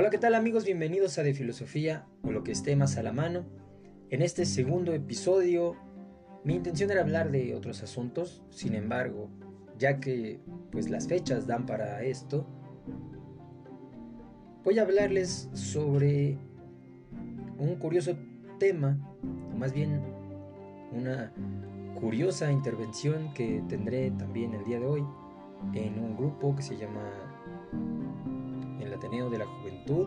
Hola, ¿qué tal amigos? Bienvenidos a De Filosofía o lo que esté más a la mano. En este segundo episodio, mi intención era hablar de otros asuntos, sin embargo, ya que pues las fechas dan para esto, voy a hablarles sobre un curioso tema, o más bien una curiosa intervención que tendré también el día de hoy en un grupo que se llama el Ateneo de la Juventud.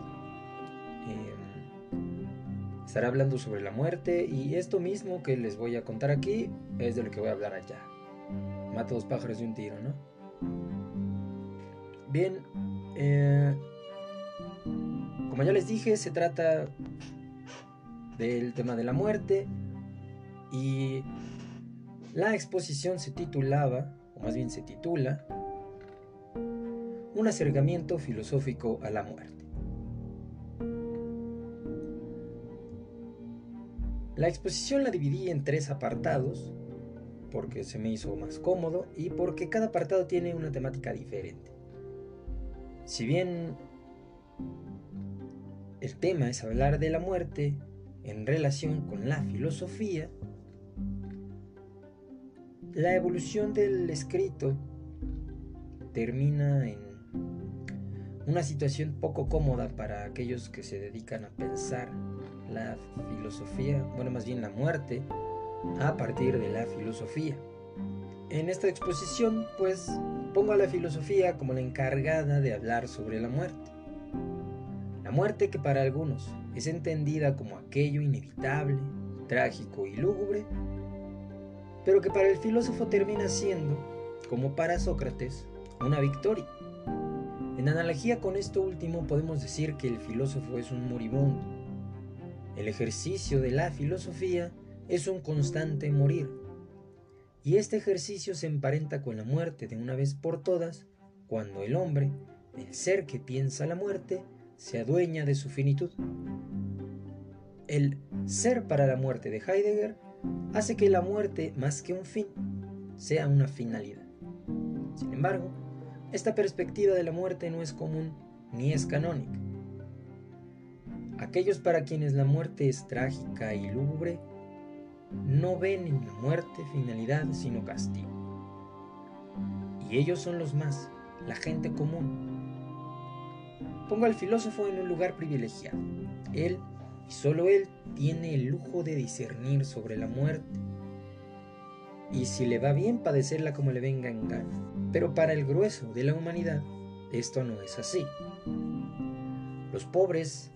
Em, estará hablando sobre la muerte y esto mismo que les voy a contar aquí es de lo que voy a hablar allá. Mata dos pájaros de un tiro, ¿no? Bien, eh, como ya les dije, se trata del tema de la muerte y la exposición se titulaba, o más bien se titula, Un acercamiento filosófico a la muerte. La exposición la dividí en tres apartados, porque se me hizo más cómodo y porque cada apartado tiene una temática diferente. Si bien el tema es hablar de la muerte en relación con la filosofía, la evolución del escrito termina en una situación poco cómoda para aquellos que se dedican a pensar la filosofía, bueno, más bien la muerte, a partir de la filosofía. En esta exposición, pues, pongo a la filosofía como la encargada de hablar sobre la muerte. La muerte que para algunos es entendida como aquello inevitable, trágico y lúgubre, pero que para el filósofo termina siendo, como para Sócrates, una victoria. En analogía con esto último podemos decir que el filósofo es un moribundo. El ejercicio de la filosofía es un constante morir. Y este ejercicio se emparenta con la muerte de una vez por todas, cuando el hombre, el ser que piensa la muerte, se adueña de su finitud. El ser para la muerte de Heidegger hace que la muerte, más que un fin, sea una finalidad. Sin embargo, esta perspectiva de la muerte no es común ni es canónica. Aquellos para quienes la muerte es trágica y lúgubre, no ven en la muerte finalidad sino castigo. Y ellos son los más, la gente común. Pongo al filósofo en un lugar privilegiado. Él y solo él tiene el lujo de discernir sobre la muerte. Y si le va bien padecerla como le venga en gana. Pero para el grueso de la humanidad, esto no es así. Los pobres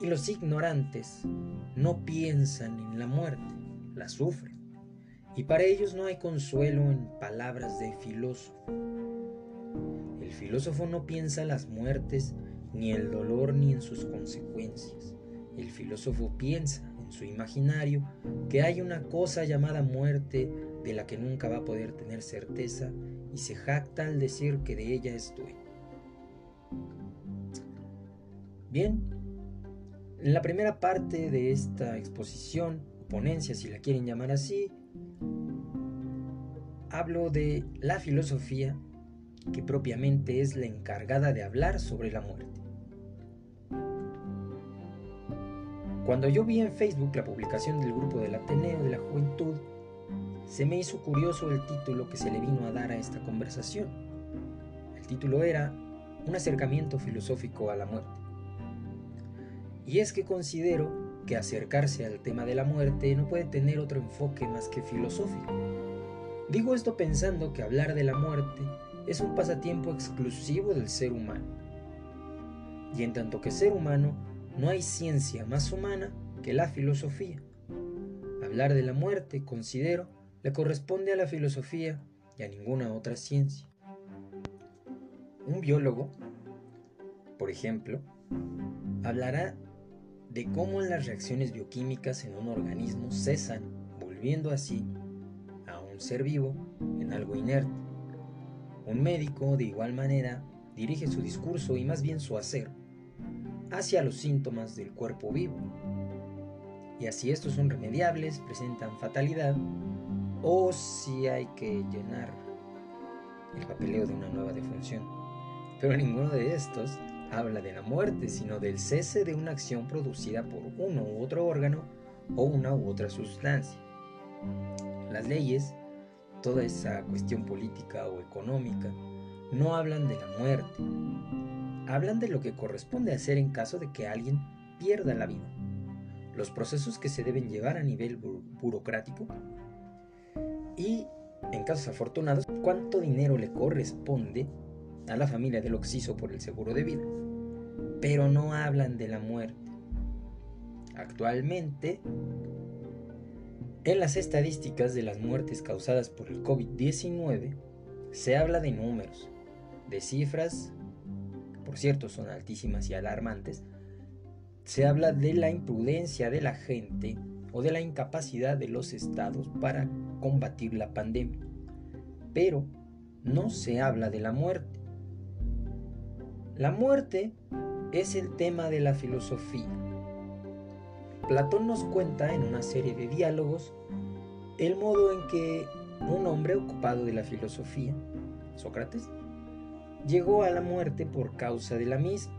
y los ignorantes no piensan en la muerte, la sufren. Y para ellos no hay consuelo en palabras de filósofo. El filósofo no piensa las muertes, ni el dolor, ni en sus consecuencias. El filósofo piensa en su imaginario que hay una cosa llamada muerte de la que nunca va a poder tener certeza y se jacta al decir que de ella es dueño. Bien, en la primera parte de esta exposición, ponencia si la quieren llamar así, hablo de la filosofía que propiamente es la encargada de hablar sobre la muerte. Cuando yo vi en Facebook la publicación del grupo del Ateneo de la Juventud, se me hizo curioso el título que se le vino a dar a esta conversación. El título era Un acercamiento filosófico a la muerte. Y es que considero que acercarse al tema de la muerte no puede tener otro enfoque más que filosófico. Digo esto pensando que hablar de la muerte es un pasatiempo exclusivo del ser humano. Y en tanto que ser humano, no hay ciencia más humana que la filosofía. Hablar de la muerte, considero, le corresponde a la filosofía y a ninguna otra ciencia. Un biólogo, por ejemplo, hablará de cómo las reacciones bioquímicas en un organismo cesan, volviendo así a un ser vivo en algo inerte. Un médico, de igual manera, dirige su discurso y más bien su hacer hacia los síntomas del cuerpo vivo. Y así estos son remediables, presentan fatalidad, o si hay que llenar el papeleo de una nueva defunción. Pero ninguno de estos habla de la muerte, sino del cese de una acción producida por uno u otro órgano o una u otra sustancia. Las leyes, toda esa cuestión política o económica, no hablan de la muerte, hablan de lo que corresponde hacer en caso de que alguien pierda la vida, los procesos que se deben llevar a nivel burocrático y, en casos afortunados, cuánto dinero le corresponde a la familia del occiso por el seguro de vida, pero no hablan de la muerte. Actualmente, en las estadísticas de las muertes causadas por el COVID-19, se habla de números, de cifras, por cierto son altísimas y alarmantes, se habla de la imprudencia de la gente o de la incapacidad de los estados para combatir la pandemia, pero no se habla de la muerte. La muerte es el tema de la filosofía. Platón nos cuenta en una serie de diálogos el modo en que un hombre ocupado de la filosofía, Sócrates, llegó a la muerte por causa de la misma.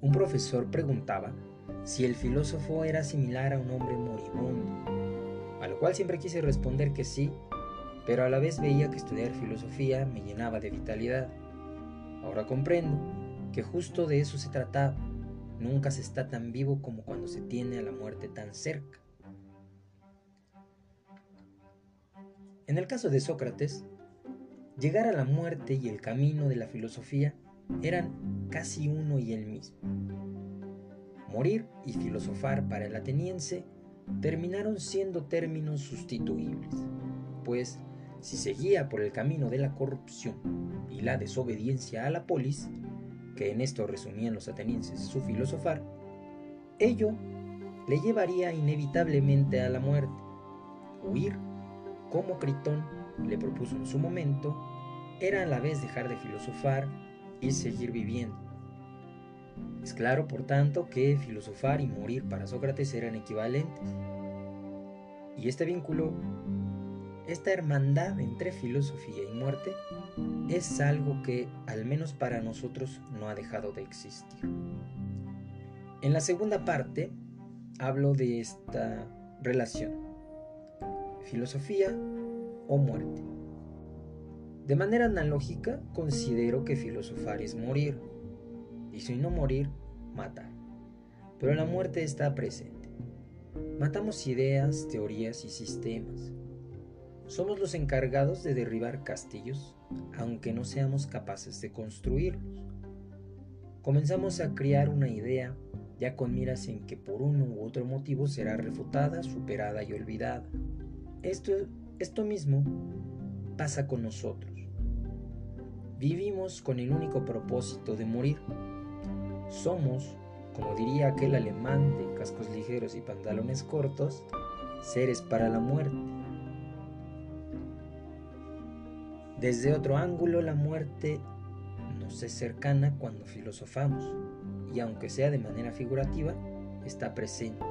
Un profesor preguntaba si el filósofo era similar a un hombre moribundo, a lo cual siempre quise responder que sí, pero a la vez veía que estudiar filosofía me llenaba de vitalidad. Ahora comprendo que justo de eso se trataba. Nunca se está tan vivo como cuando se tiene a la muerte tan cerca. En el caso de Sócrates, llegar a la muerte y el camino de la filosofía eran casi uno y el mismo. Morir y filosofar para el ateniense terminaron siendo términos sustituibles, pues si seguía por el camino de la corrupción y la desobediencia a la polis, que en esto resumían los atenienses su filosofar, ello le llevaría inevitablemente a la muerte. Huir, como Critón le propuso en su momento, era a la vez dejar de filosofar y seguir viviendo. Es claro, por tanto, que filosofar y morir para Sócrates eran equivalentes. Y este vínculo esta hermandad entre filosofía y muerte es algo que, al menos para nosotros, no ha dejado de existir. En la segunda parte hablo de esta relación, filosofía o muerte. De manera analógica, considero que filosofar es morir, y si no morir, matar. Pero la muerte está presente. Matamos ideas, teorías y sistemas somos los encargados de derribar castillos, aunque no seamos capaces de construirlos. Comenzamos a criar una idea ya con miras en que por uno u otro motivo será refutada, superada y olvidada. Esto, esto mismo pasa con nosotros. Vivimos con el único propósito de morir. Somos, como diría aquel alemán de cascos ligeros y pantalones cortos, seres para la muerte. Desde otro ángulo, la muerte nos es cercana cuando filosofamos, y aunque sea de manera figurativa, está presente.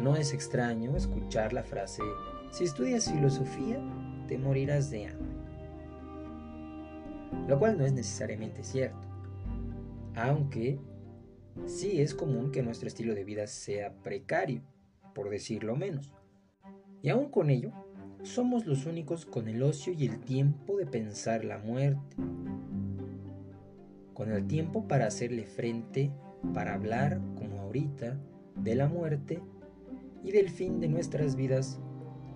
No es extraño escuchar la frase, si estudias filosofía, te morirás de hambre. Lo cual no es necesariamente cierto, aunque sí es común que nuestro estilo de vida sea precario, por decirlo menos. Y aún con ello, somos los únicos con el ocio y el tiempo de pensar la muerte, con el tiempo para hacerle frente, para hablar, como ahorita, de la muerte y del fin de nuestras vidas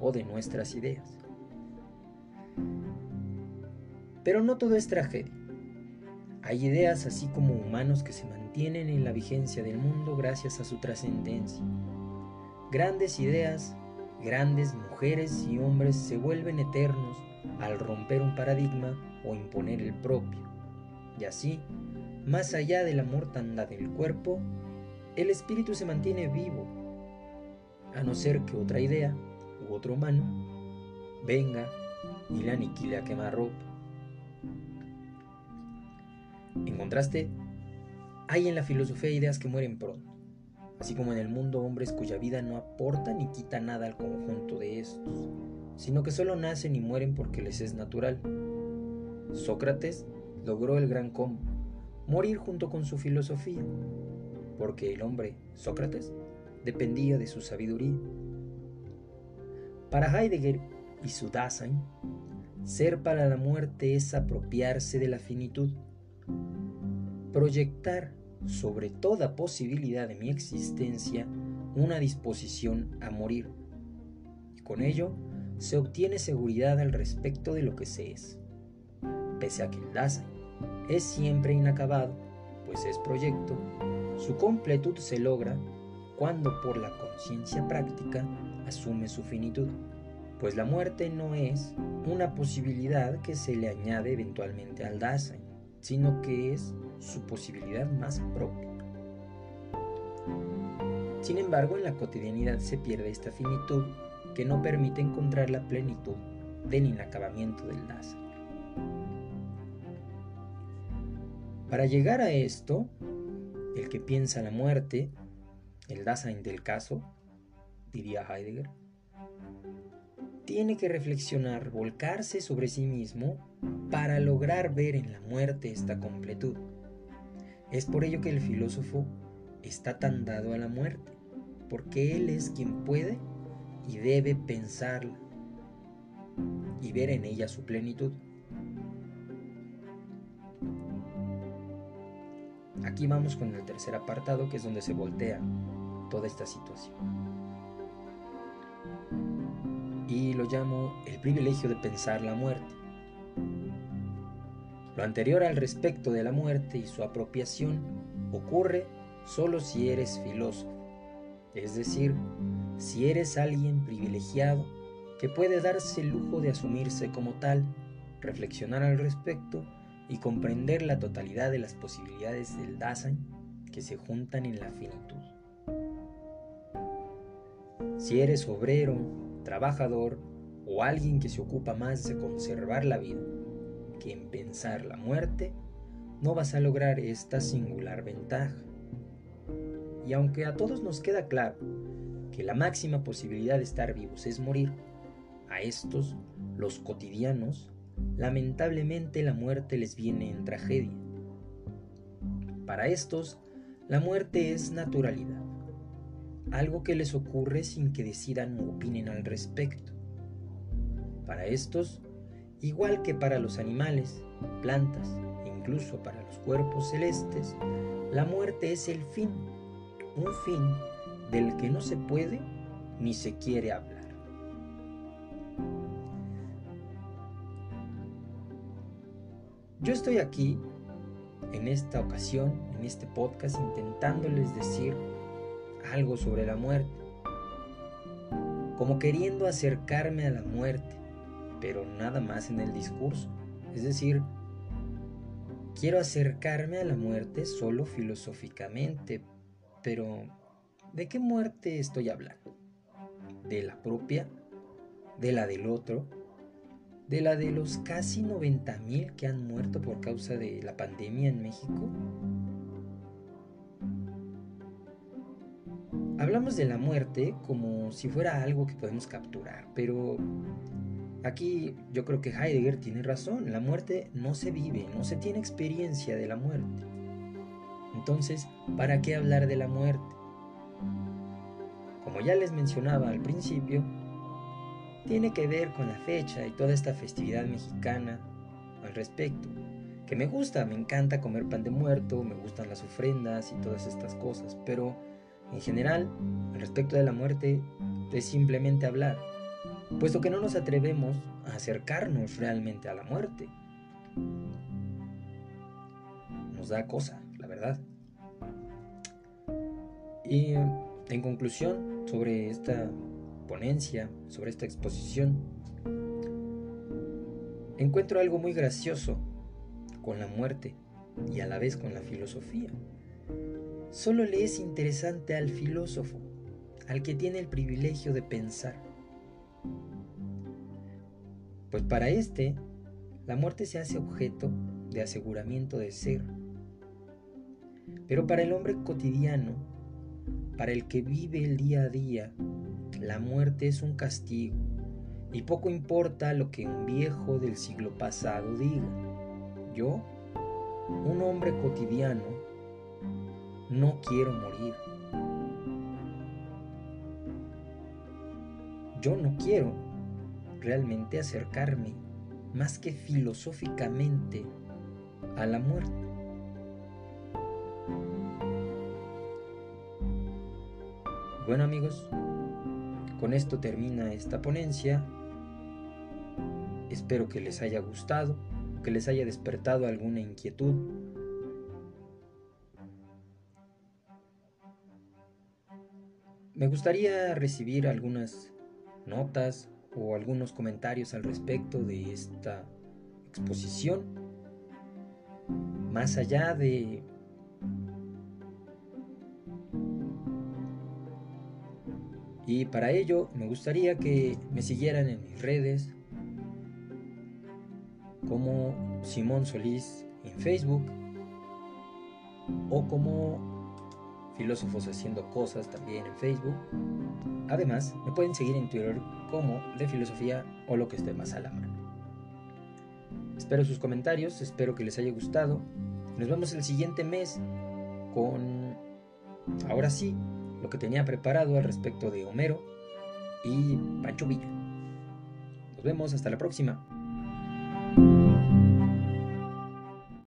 o de nuestras ideas. Pero no todo es tragedia. Hay ideas así como humanos que se mantienen en la vigencia del mundo gracias a su trascendencia. Grandes ideas grandes mujeres y hombres se vuelven eternos al romper un paradigma o imponer el propio. Y así, más allá de la mortandad del cuerpo, el espíritu se mantiene vivo, a no ser que otra idea u otro humano venga y la aniquile a quemarropa. En contraste, hay en la filosofía ideas que mueren pronto así como en el mundo hombres cuya vida no aporta ni quita nada al conjunto de estos, sino que solo nacen y mueren porque les es natural. Sócrates logró el gran combo, morir junto con su filosofía, porque el hombre, Sócrates, dependía de su sabiduría. Para Heidegger y su Dasein, ser para la muerte es apropiarse de la finitud, proyectar sobre toda posibilidad de mi existencia una disposición a morir. Y con ello se obtiene seguridad al respecto de lo que se es. Pese a que el Dasein es siempre inacabado, pues es proyecto, su completud se logra cuando por la conciencia práctica asume su finitud pues la muerte no es una posibilidad que se le añade eventualmente al Dasein, sino que es su posibilidad más propia. Sin embargo, en la cotidianidad se pierde esta finitud que no permite encontrar la plenitud del inacabamiento del Dasein. Para llegar a esto, el que piensa la muerte, el Dasein del caso, diría Heidegger, tiene que reflexionar, volcarse sobre sí mismo para lograr ver en la muerte esta completud. Es por ello que el filósofo está tan dado a la muerte, porque él es quien puede y debe pensarla y ver en ella su plenitud. Aquí vamos con el tercer apartado, que es donde se voltea toda esta situación y lo llamo el privilegio de pensar la muerte. Lo anterior al respecto de la muerte y su apropiación ocurre solo si eres filósofo, es decir, si eres alguien privilegiado que puede darse el lujo de asumirse como tal, reflexionar al respecto y comprender la totalidad de las posibilidades del Dasein que se juntan en la finitud. Si eres obrero, trabajador o alguien que se ocupa más de conservar la vida que en pensar la muerte, no vas a lograr esta singular ventaja. Y aunque a todos nos queda claro que la máxima posibilidad de estar vivos es morir, a estos, los cotidianos, lamentablemente la muerte les viene en tragedia. Para estos, la muerte es naturalidad algo que les ocurre sin que decidan o opinen al respecto. Para estos, igual que para los animales, plantas e incluso para los cuerpos celestes, la muerte es el fin, un fin del que no se puede ni se quiere hablar. Yo estoy aquí, en esta ocasión, en este podcast, intentándoles decir algo sobre la muerte, como queriendo acercarme a la muerte, pero nada más en el discurso. Es decir, quiero acercarme a la muerte solo filosóficamente, pero ¿de qué muerte estoy hablando? ¿De la propia? ¿De la del otro? ¿De la de los casi 90.000 que han muerto por causa de la pandemia en México? Hablamos de la muerte como si fuera algo que podemos capturar, pero aquí yo creo que Heidegger tiene razón, la muerte no se vive, no se tiene experiencia de la muerte. Entonces, ¿para qué hablar de la muerte? Como ya les mencionaba al principio, tiene que ver con la fecha y toda esta festividad mexicana al respecto. Que me gusta, me encanta comer pan de muerto, me gustan las ofrendas y todas estas cosas, pero en general, al respecto de la muerte, es simplemente hablar, puesto que no nos atrevemos a acercarnos realmente a la muerte. Nos da cosa, la verdad. Y en conclusión, sobre esta ponencia, sobre esta exposición, encuentro algo muy gracioso con la muerte y a la vez con la filosofía solo le es interesante al filósofo, al que tiene el privilegio de pensar. Pues para éste, la muerte se hace objeto de aseguramiento de ser. Pero para el hombre cotidiano, para el que vive el día a día, la muerte es un castigo y poco importa lo que un viejo del siglo pasado diga. Yo un hombre cotidiano, no quiero morir. Yo no quiero realmente acercarme más que filosóficamente a la muerte. Bueno amigos, con esto termina esta ponencia. Espero que les haya gustado, que les haya despertado alguna inquietud. Me gustaría recibir algunas notas o algunos comentarios al respecto de esta exposición. Más allá de Y para ello me gustaría que me siguieran en mis redes como Simón Solís en Facebook o como Filósofos Haciendo Cosas también en Facebook. Además, me pueden seguir en Twitter como de filosofía o lo que esté más a la mano. Espero sus comentarios, espero que les haya gustado. Nos vemos el siguiente mes con, ahora sí, lo que tenía preparado al respecto de Homero y Pancho Villa. Nos vemos, hasta la próxima.